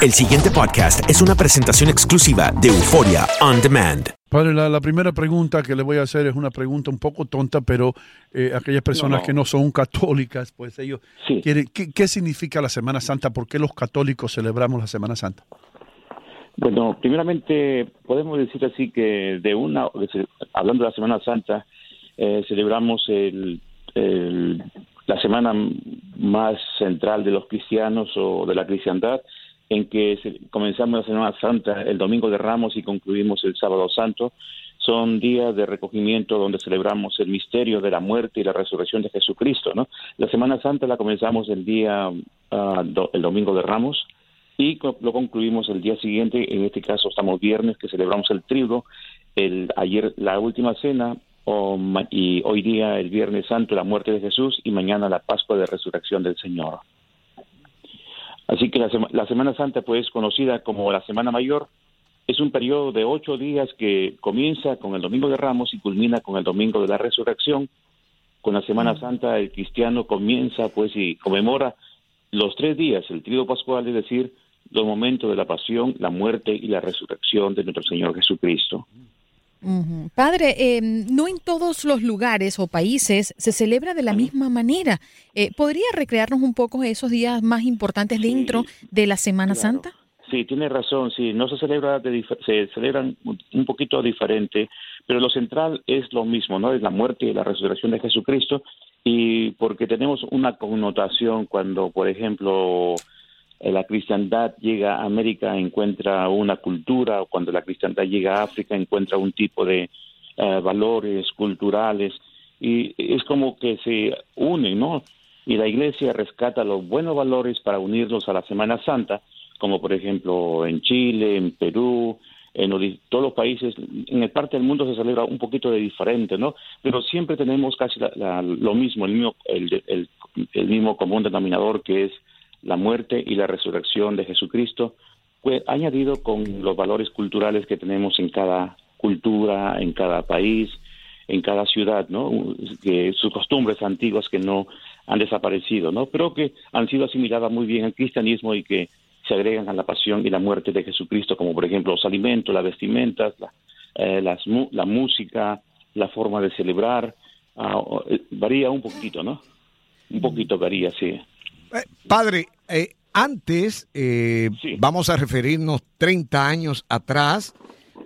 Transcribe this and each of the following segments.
El siguiente podcast es una presentación exclusiva de Euforia On Demand. Padre, la, la primera pregunta que le voy a hacer es una pregunta un poco tonta, pero eh, aquellas personas no. que no son católicas, pues ellos Sí. quieren... ¿qué, qué significa la Semana Santa? ¿Por qué los católicos celebramos la Semana Santa? Bueno, primeramente podemos decir así que de una, hablando de la Semana Santa, eh, celebramos el, el- la semana más central de los cristianos o de la cristiandad, en que comenzamos la Semana Santa el Domingo de Ramos y concluimos el Sábado Santo. Son días de recogimiento donde celebramos el misterio de la muerte y la resurrección de Jesucristo. ¿no? La Semana Santa la comenzamos el día, ah, el Domingo de Ramos, y lo concluimos el día siguiente, en este caso estamos viernes que celebramos el trigo, el ayer la última cena y hoy día el viernes santo la muerte de Jesús y mañana la Pascua de resurrección del Señor. Así que la, sema- la Semana Santa pues conocida como la Semana Mayor es un periodo de ocho días que comienza con el Domingo de Ramos y culmina con el Domingo de la Resurrección. Con la Semana Santa el cristiano comienza pues y conmemora los tres días, el trío pascual, es decir, los momentos de la pasión, la muerte y la resurrección de nuestro Señor Jesucristo. Padre, eh, no en todos los lugares o países se celebra de la misma manera. Eh, ¿Podría recrearnos un poco esos días más importantes dentro de la Semana Santa? Sí, tiene razón, sí, no se celebra, de se celebran un- poquito diferente, pero lo central es lo mismo, ¿no? Es la muerte y la resurrección de Jesucristo, y porque tenemos una connotación cuando, por ejemplo, la cristiandad llega a América, encuentra una cultura, o cuando la cristiandad llega a África, encuentra un tipo de eh, valores culturales, y es como que se unen, ¿no? Y la iglesia rescata los buenos valores para unirlos a la Semana Santa, como por ejemplo en Chile, en Perú, en todos los países, en el parte del mundo se celebra un poquito de diferente, ¿no? Pero siempre tenemos casi la- lo mismo, el mismo, el, el- el mismo común denominador que es la muerte y la resurrección de Jesucristo, fue añadido con los valores culturales que tenemos en cada cultura, en cada país, en cada ciudad, ¿no? Que sus costumbres antiguas que no han desaparecido, ¿no? Pero que han sido asimiladas muy bien al cristianismo y que se agregan a la pasión y la muerte de Jesucristo, como por ejemplo los alimentos, las vestimentas, la, eh, las la música, la forma de celebrar, eh, varía un poquito, ¿no? Un poquito varía, sí. Eh, Padre, eh, antes, eh, vamos a referirnos 30 años atrás,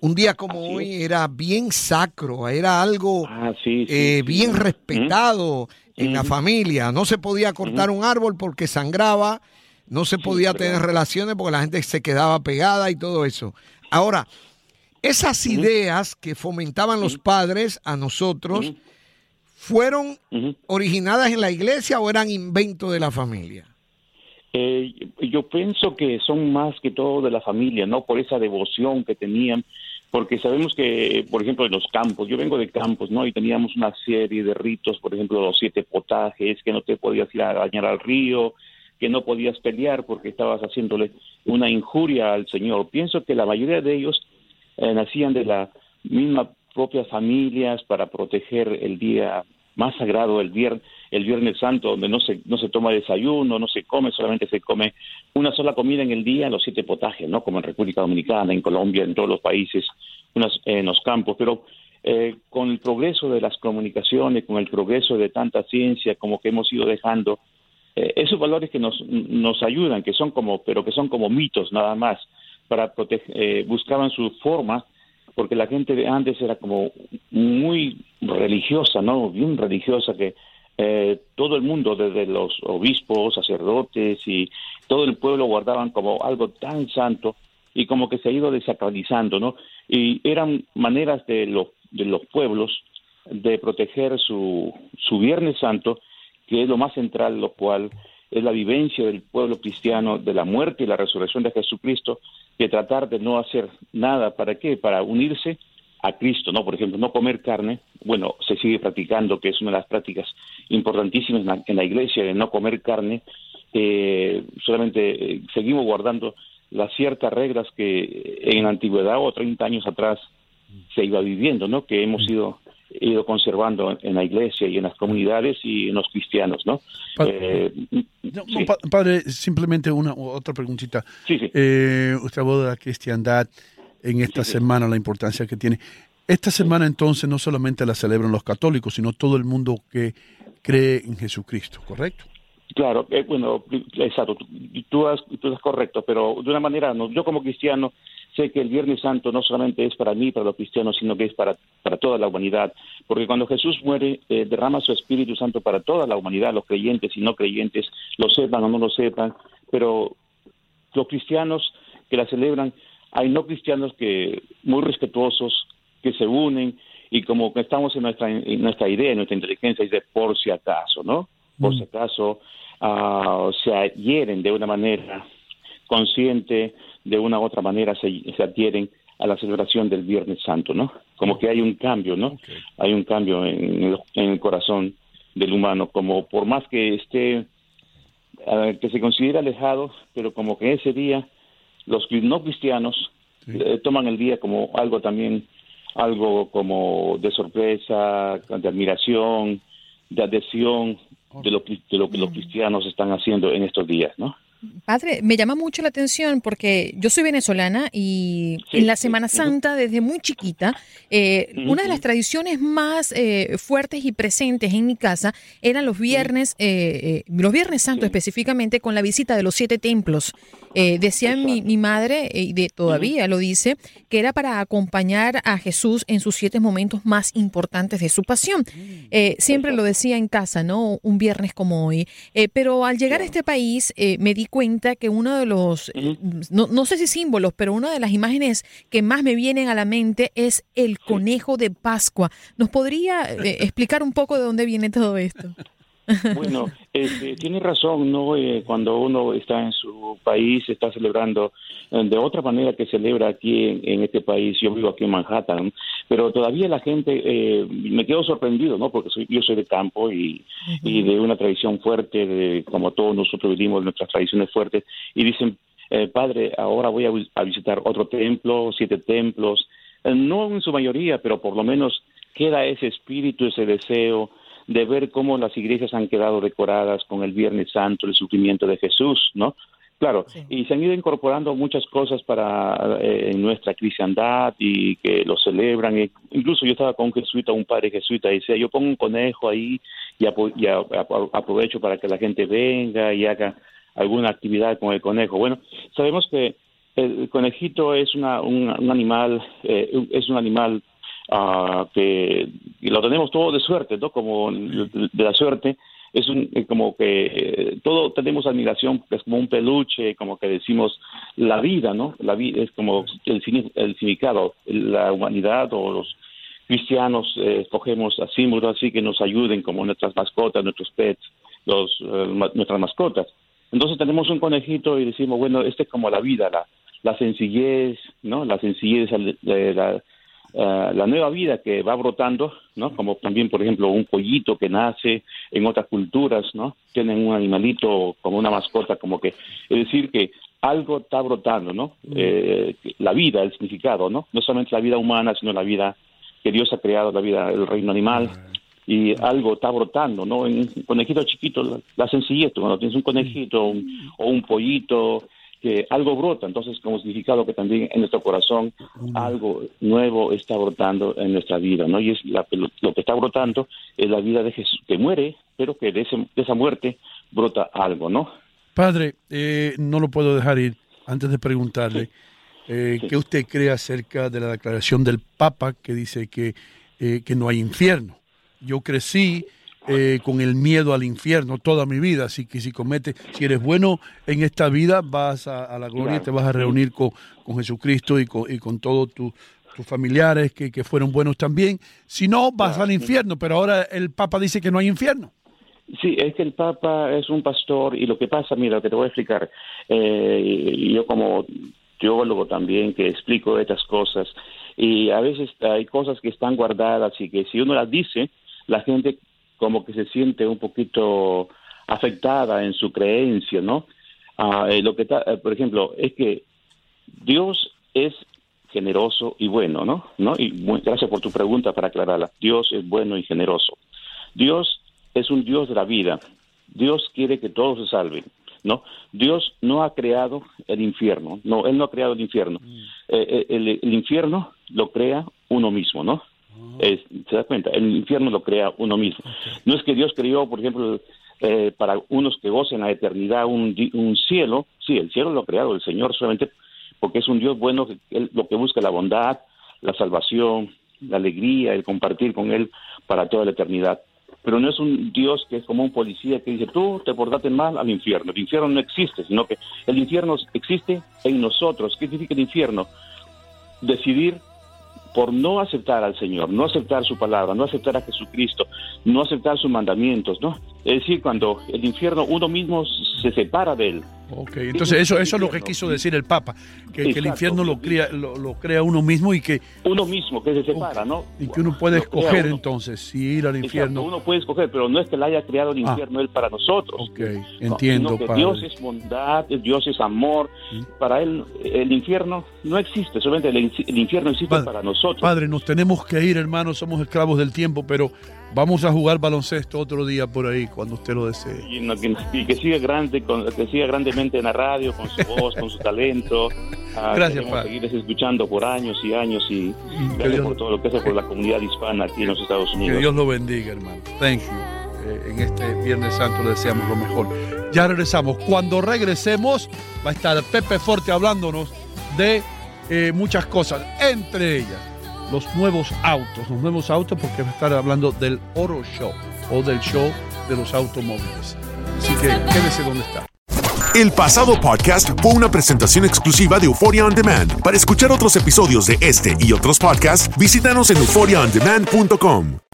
un día como hoy era bien sacro, era algo Ah, eh, bien respetado en la familia. No se podía cortar un árbol porque sangraba, no se podía tener relaciones porque la gente se quedaba pegada y todo eso. Ahora, esas ideas que fomentaban los padres a nosotros, ¿fueron originadas en la iglesia o eran invento de la familia? Eh, yo pienso que son más que todo de la familia, ¿no? Por esa devoción que tenían, porque sabemos que, por ejemplo, en los campos, yo vengo de campos, ¿no? Y teníamos una serie de ritos, por ejemplo, los siete potajes, que no te podías ir a bañar al río, que no podías pelear porque estabas haciéndole una injuria al Señor. Pienso que la mayoría de ellos eh, nacían de la misma propias familias para proteger el día más sagrado, el viernes, el Viernes Santo, donde no se, no se toma desayuno, no se come, solamente se come una sola comida en el día, los siete potajes, ¿no? Como en República Dominicana, en Colombia, en todos los países, unas, en los campos, pero eh, con el progreso de las comunicaciones, con el progreso de tanta ciencia, como que hemos ido dejando, eh, esos valores que nos, nos ayudan, que son como, pero que son como mitos nada más, para proteger, eh, buscaban su forma, porque la gente de antes era como muy religiosa, ¿no? Bien religiosa, que eh, todo el mundo, desde los obispos, sacerdotes y todo el pueblo guardaban como algo tan santo y como que se ha ido desacralizando, ¿no? Y eran maneras de los, de los pueblos de proteger su, su Viernes Santo, que es lo más central, lo cual es la vivencia del pueblo cristiano de la muerte y la resurrección de Jesucristo, que tratar de no hacer nada, ¿para qué? Para unirse a Cristo, ¿no? Por ejemplo, no comer carne, bueno, se sigue practicando, que es una de las prácticas importantísimas en la, iglesia, de no comer carne, eh, solamente eh, seguimos guardando las ciertas reglas que en la antigüedad o 30 años atrás se iba viviendo, ¿no? Que hemos ido ido conservando en la iglesia y en las comunidades y en los cristianos, ¿no? Padre, eh, padre simplemente una otra preguntita. Sí, sí. Eh, usted habló de la cristiandad en esta semana, la importancia que tiene. Esta semana entonces no solamente la celebran los católicos, sino todo el mundo que cree en Jesucristo, ¿correcto? Claro, eh, bueno, exacto, tú, tú, has, tú estás correcto, pero de una manera, no, yo como cristiano sé que el Viernes Santo no solamente es para mí, para los cristianos, sino que es para, para toda la humanidad, porque cuando Jesús muere, eh, derrama su Espíritu Santo para toda la humanidad, los creyentes y no creyentes, lo sepan o no lo sepan, pero los cristianos que la celebran hay no cristianos que muy respetuosos que se unen y como que estamos en nuestra en nuestra idea, en nuestra inteligencia es de por si acaso, ¿no? Por si acaso uh, se adhieren de una manera consciente, de una u otra manera se, se adhieren a la celebración del Viernes Santo, ¿no? Como que hay un cambio, ¿no? Hay un cambio en el, en el, corazón del humano, como por más que esté, uh, que se considere alejado, pero como que ese día los no cristianos eh, toman el día como algo también, algo como de sorpresa, de admiración, de adhesión de lo, de lo que los cristianos están haciendo en estos días, ¿no? Padre, me llama mucho la atención porque yo soy venezolana y en la Semana Santa, desde muy chiquita, eh, una de las tradiciones más eh, fuertes y presentes en mi casa eran los viernes, eh, los viernes santos específicamente, con la visita de los siete templos. decía mi, mi, madre, y de, todavía lo dice, que era para acompañar a Jesús en sus siete momentos más importantes de su pasión. siempre lo decía en casa, ¿no? Un viernes como hoy. pero al llegar a este país, me di cuenta que uno de los, eh, no, no, sé si símbolos, pero una de las imágenes que más me vienen a la mente es el conejo de Pascua. ¿Nos podría eh, explicar un poco de dónde viene todo esto? Bueno, este, tiene razón, ¿no? Eh, cuando uno está en su país, está celebrando eh, de otra manera que celebra aquí en, este país. Yo vivo aquí en Manhattan, pero todavía la gente, eh, me quedo sorprendido, ¿no? Porque soy, yo soy de campo y, y de una tradición fuerte, de, como todos nosotros vivimos nuestras tradiciones fuertes, y dicen, eh, padre, ahora voy a, a, visitar otro templo, siete templos, eh, no en su mayoría, pero por lo menos queda ese espíritu, ese deseo de ver cómo las iglesias han quedado decoradas con el Viernes Santo, el sufrimiento de Jesús, ¿no? Claro, sí. y se han ido incorporando muchas cosas para eh, nuestra cristiandad y que lo celebran. E incluso yo estaba con un jesuita, un padre jesuita, y decía, yo pongo un conejo ahí y, y a, a, aprovecho para que la gente venga y haga alguna actividad con el conejo. Bueno, sabemos que el conejito es una, un, un animal, eh, es un animal uh, que lo tenemos todo de suerte, ¿no? Como de la suerte, es un, como que eh, todo tenemos admiración, es como un peluche, como que decimos la vida, ¿no? La vida es como el, el la humanidad o los cristianos eh, escogemos a símbolos así que nos ayuden como nuestras mascotas, nuestros pets, los, uh, nuestras mascotas. Entonces tenemos un conejito y decimos, bueno, este es como la vida, la, la sencillez, ¿no? La sencillez de la, Uh, la nueva vida que va brotando, ¿no? Como también, por ejemplo, un pollito que nace en otras culturas, ¿no? Tienen un animalito como una mascota, como que, es decir, que algo está brotando, ¿no? Eh, la vida, el significado, ¿no? No solamente la vida humana, sino la vida que Dios ha creado, la vida del reino animal. Y algo está brotando, ¿no? En un conejito chiquito, la, la sencillez, cuando tienes un conejito un- o un pollito, que algo brota, entonces como significado que también en nuestro corazón algo nuevo está brotando en nuestra vida, ¿no? Y es la- lo, que está brotando es la vida de Jesús, que muere, pero que de, ese- de esa muerte brota algo, ¿no? Padre, eh, no lo puedo dejar ir antes de preguntarle eh, qué usted cree acerca de la declaración del Papa que dice que, eh, que no hay infierno. Yo crecí eh, con el miedo al infierno toda mi vida, así que si cometes, si eres bueno en esta vida, vas a, a la gloria y te vas a reunir con, con Jesucristo y con, y con todos tu- tus familiares que, que fueron buenos también. Si no, vas al infierno, pero ahora el Papa dice que no hay infierno. Sí, es que el Papa es un pastor y lo que pasa, mira, lo que te voy a explicar, eh, yo como teólogo también que explico estas cosas, y a veces hay cosas que están guardadas y que si uno las dice, la gente como que se siente un poquito afectada en su creencia, ¿no? Ah, eh, lo que está, eh, por ejemplo, es que Dios es generoso y bueno, ¿no? ¿No? Y muy- gracias por tu pregunta para aclararla. Dios es bueno y generoso. Dios es un Dios de la vida. Dios quiere que todos se salven, ¿no? Dios no ha creado el infierno, no, Él no ha creado el infierno. Eh, eh, el, el infierno lo crea uno mismo, ¿no? Es- ¿Se da cuenta? El infierno lo crea uno mismo. No es que Dios creó, por ejemplo, eh, para unos que gocen la eternidad un, un cielo, sí, el cielo lo ha creado el Señor solamente porque es un Dios bueno, que él lo que busca la bondad, la salvación, la alegría, el compartir con Él para toda la eternidad. Pero no es un Dios que es como un policía que dice, tú te portaste mal al infierno. El infierno no existe, sino que el infierno existe en nosotros. ¿Qué significa el infierno? Decidir por no aceptar al Señor, no aceptar su palabra, no aceptar a Jesucristo, no aceptar sus mandamientos, ¿no? Es decir, cuando el infierno uno mismo se separa de él. Ok, entonces eso, eso es lo que quiso decir el Papa, que, que el Exacto. infierno lo crea, lo, lo crea uno mismo y que, Uno mismo que se separa, ¿no? y que uno puede escoger uno. entonces si ir al Exacto, infierno. uno puede escoger, pero no es que le haya creado el Ah. infierno él para nosotros. Ok, No, entiendo, sino que padre. Dios es bondad, Dios es amor. Para él el infierno no existe, solamente el, el infierno existe Padre, para nosotros. Padre, nos tenemos que ir, hermano, somos esclavos del tiempo, pero vamos a jugar baloncesto otro día por ahí, cuando usted lo desee. Y, no- que, y que siga grande, con- que siga grandemente en la radio, con su voz, con su talento. Ah, Gracias, padre. seguirles escuchando por años y años y que gracias Dios- por todo lo que hace por la comunidad hispana aquí en los Estados Que Unidos. Dios lo bendiga, hermano. Thank you. Eh, en este Viernes Santo le deseamos lo mejor. Ya regresamos. Cuando regresemos, va a estar Pepe Forte hablándonos de eh, muchas cosas, entre ellas los nuevos autos, los nuevos autos, porque va a estar hablando del Oro Show o del show de los automóviles. Así que quédese donde está. El pasado podcast fue una presentación exclusiva de Euphoria On Demand. Para escuchar otros episodios de este y otros podcasts, visítanos en euphoriaondemand.com.